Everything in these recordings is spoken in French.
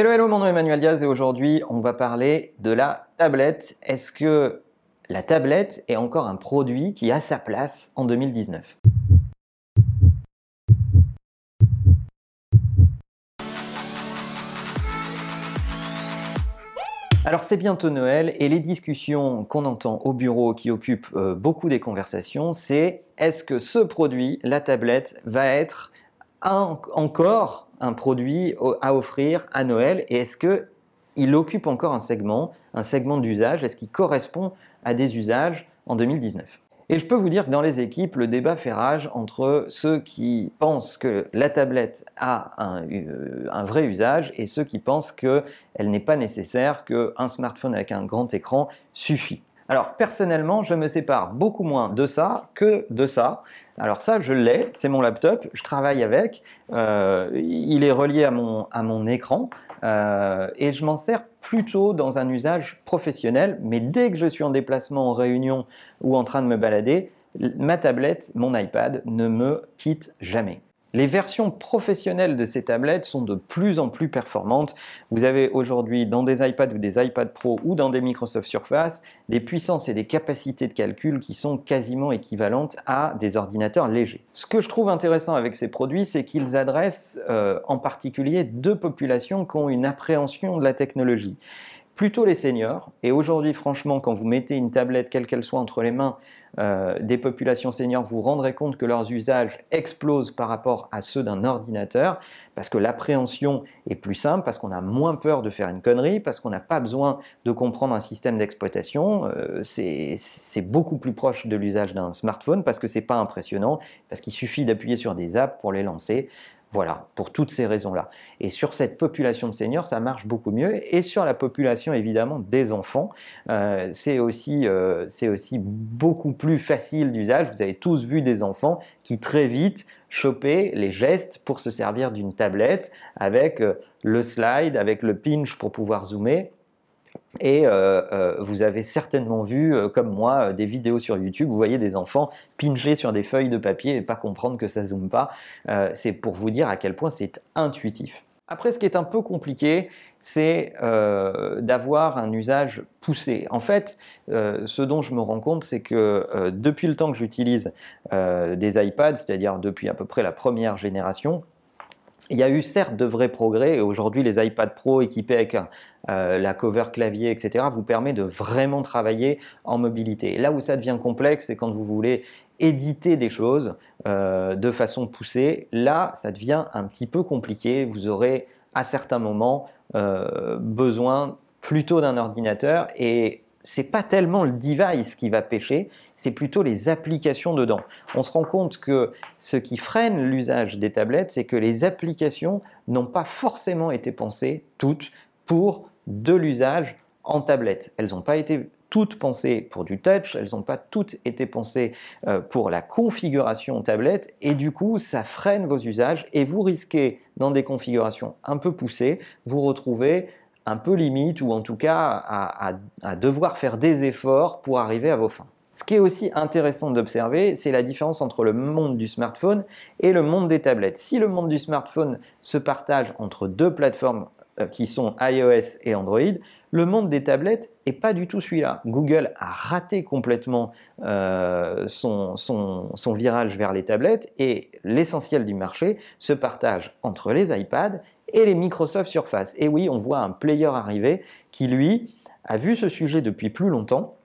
Hello, hello, mon nom est Emmanuel Diaz et aujourd'hui on va parler de la tablette. Est-ce que la tablette est encore un produit qui a sa place en 2019 Alors c'est bientôt Noël et les discussions qu'on entend au bureau qui occupent euh, beaucoup des conversations, c'est est-ce que ce produit, la tablette, va être encore un produit à offrir à Noël et est-ce qu'il occupe encore un segment, un segment d'usage? Est-ce qu'il correspond à des usages en 2019 et je peux vous dire que dans les équipes, le débat fait rage entre ceux qui pensent que la tablette a un, euh, un vrai usage et ceux qui pensent qu'elle n'est pas nécessaire, qu'un smartphone avec un grand écran suffit. Alors personnellement, je me sépare beaucoup moins de ça que de ça. Alors ça, je l'ai, c'est mon laptop, je travaille avec, euh, il est relié à mon, à mon écran euh, et je m'en sers plutôt dans un usage professionnel, mais dès que je suis en déplacement, en réunion ou en train de me balader, ma tablette, mon iPad ne me quitte jamais. Les versions professionnelles de ces tablettes sont de plus en plus performantes. Vous avez aujourd'hui dans des iPads ou des iPad Pro ou dans des Microsoft Surface des puissances et des capacités de calcul qui sont quasiment équivalentes à des ordinateurs légers. Ce que je trouve intéressant avec ces produits, c'est qu'ils adressent euh, en particulier deux populations qui ont une appréhension de la technologie plutôt les seniors. Et aujourd'hui, franchement, quand vous mettez une tablette, quelle qu'elle soit, entre les mains euh, des populations seniors, vous rendrez compte que leurs usages explosent par rapport à ceux d'un ordinateur, parce que l'appréhension est plus simple, parce qu'on a moins peur de faire une connerie, parce qu'on n'a pas besoin de comprendre un système d'exploitation. Euh, c'est beaucoup plus proche de l'usage d'un smartphone, parce que c'est pas impressionnant, parce qu'il suffit d'appuyer sur des apps pour les lancer. Voilà, pour toutes ces raisons-là. Et sur cette population de seniors, ça marche beaucoup mieux. Et sur la population, évidemment, des enfants, euh, c'est aussi, euh, aussi beaucoup plus facile d'usage. Vous avez tous vu des enfants qui très vite chopaient les gestes pour se servir d'une tablette avec euh, le slide, avec le pinch pour pouvoir zoomer. Et euh, euh, vous avez certainement vu, euh, comme moi, des vidéos sur YouTube, vous voyez des enfants pincher sur des feuilles de papier et pas comprendre que ça zoome pas. c'est pour vous dire à quel point c'est intuitif. Après, ce qui est un peu compliqué, c'est d'avoir un usage poussé. En fait, ce dont je me rends compte, c'est que depuis le temps que j'utilise des iPads, c'est-à-dire depuis à peu près la première génération, il y a eu certes de vrais progrès et aujourd'hui les iPad Pro équipés avec euh, la cover clavier, etc., vous permet de vraiment travailler en mobilité. Là où ça devient complexe, c'est quand vous voulez éditer des choses euh, de façon poussée. Là, ça devient un petit peu compliqué. Vous aurez à certains moments euh, besoin plutôt d'un ordinateur et c'est pas tellement le device qui va pêcher, c'est plutôt les applications dedans. On se rend compte que ce qui freine l'usage des tablettes, c'est que les applications n'ont pas forcément été pensées toutes pour de l'usage en tablette. Elles n'ont pas été toutes pensées pour du touch, elles n'ont pas toutes été pensées euh, pour la configuration tablette et du coup ça freine vos usages et vous risquez dans des configurations un peu poussées vous retrouver un peu limite ou en tout cas à, devoir faire des efforts pour arriver à vos fins. Ce qui est aussi intéressant d'observer, c'est la différence entre le monde du smartphone et le monde des tablettes. Si le monde du smartphone se partage entre deux plateformes euh, qui sont iOS et Android, le monde des tablettes n'est pas du tout celui-là. Google a raté complètement euh, son, son, virage vers les tablettes et l'essentiel du marché se partage entre les iPads et les Microsoft Surface. Et oui, on voit un player arriver qui, lui, a vu ce sujet depuis plus longtemps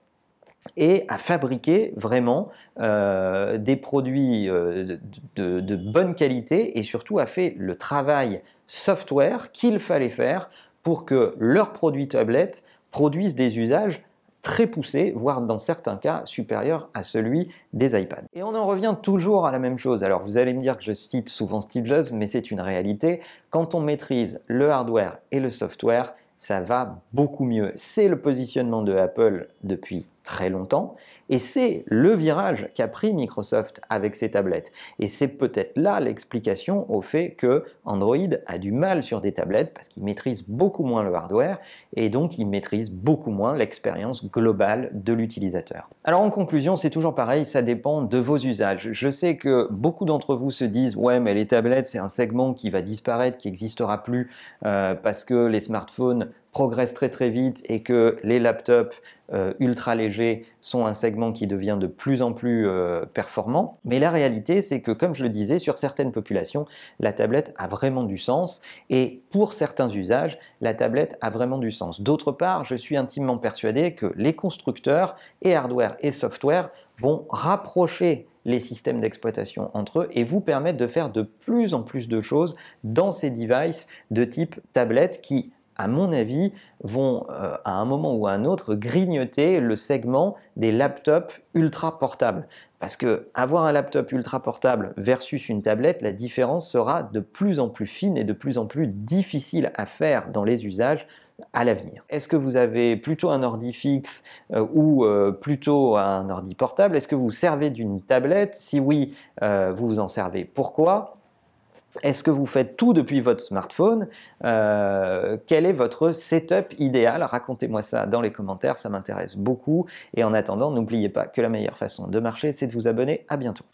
et a fabriqué vraiment euh, des produits euh, de, de, bonne qualité et surtout a fait le travail software qu'il fallait faire pour que leurs produits tablettes produisent des usages très poussé, voire dans certains cas supérieur à celui des iPads. Et on en revient toujours à la même chose. Alors vous allez me dire que je cite souvent Steve Jobs, mais c'est une réalité. Quand on maîtrise le hardware et le software, ça va beaucoup mieux. C'est le positionnement de Apple depuis très longtemps. Et c'est le virage qu'a pris Microsoft avec ses tablettes. Et c'est peut-être là l'explication au fait que Android a du mal sur des tablettes parce qu'il maîtrise beaucoup moins le hardware et donc il maîtrise beaucoup moins l'expérience globale de l'utilisateur. Alors en conclusion, c'est toujours pareil, ça dépend de vos usages. Je sais que beaucoup d'entre vous se disent ouais mais les tablettes c'est un segment qui va disparaître, qui n'existera plus euh, parce que les smartphones progresse très très vite et que les laptops euh, ultra légers sont un segment qui devient de plus en plus euh, performant. Mais la réalité, c'est que, comme je le disais, sur certaines populations, la tablette a vraiment du sens et pour certains usages, la tablette a vraiment du sens. D'autre part, je suis intimement persuadé que les constructeurs, et hardware et software, vont rapprocher les systèmes d'exploitation entre eux et vous permettre de faire de plus en plus de choses dans ces devices de type tablette qui à mon avis, vont euh, à un moment ou à un autre grignoter le segment des laptops ultra portables. Parce que avoir un laptop ultra portable versus une tablette, la différence sera de plus en plus fine et de plus en plus difficile à faire dans les usages à l'avenir. Est-ce que vous avez plutôt un ordi fixe euh, ou euh, plutôt un ordi portable? Est-ce que vous servez d'une tablette? Si oui, vous vous en servez. Pourquoi? Est-ce que vous faites tout depuis votre smartphone? Euh, Quel est votre setup idéal? Racontez-moi ça dans les commentaires, ça m'intéresse beaucoup. Et en attendant, n'oubliez pas que la meilleure façon de marcher, c'est de vous abonner. À bientôt.